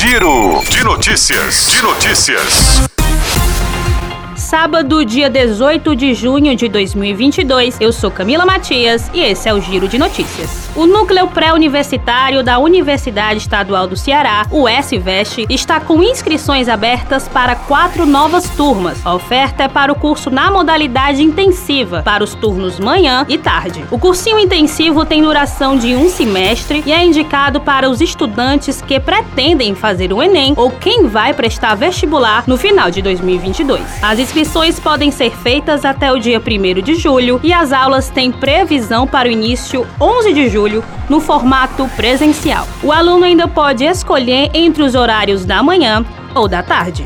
Giro de notícias. De notícias. Sábado, dia 18 de junho de 2022. Eu sou Camila Matias e esse é o Giro de Notícias. O núcleo pré-universitário da Universidade Estadual do Ceará, o SVEST, está com inscrições abertas para quatro novas turmas. A oferta é para o curso na modalidade intensiva, para os turnos manhã e tarde. O cursinho intensivo tem duração de um semestre e é indicado para os estudantes que pretendem fazer o Enem ou quem vai prestar vestibular no final de 2022. As inscrições podem ser feitas até o dia 1 de julho e as aulas têm previsão para o início 11 de julho no formato presencial. O aluno ainda pode escolher entre os horários da manhã ou da tarde.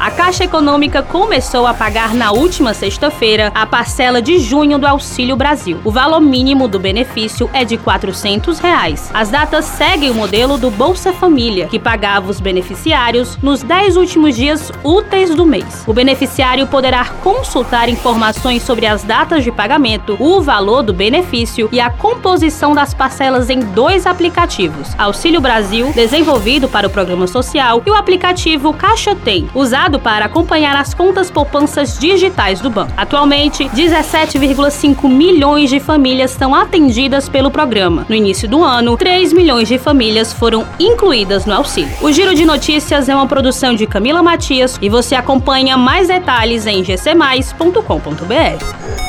A Caixa Econômica começou a pagar na última sexta-feira a parcela de junho do Auxílio Brasil. O valor mínimo do benefício é de 400 reais. As datas seguem o modelo do Bolsa Família, que pagava os beneficiários nos 10 últimos dias úteis do mês. O beneficiário poderá consultar informações sobre as datas de pagamento, o valor do benefício e a composição das parcelas em dois aplicativos: Auxílio Brasil, desenvolvido para o programa social, e o aplicativo Caixa Tem, usado para acompanhar as contas poupanças digitais do banco. Atualmente, 17,5 milhões de famílias são atendidas pelo programa. No início do ano, 3 milhões de famílias foram incluídas no auxílio. O Giro de Notícias é uma produção de Camila Matias e você acompanha mais detalhes em gcmais.com.br.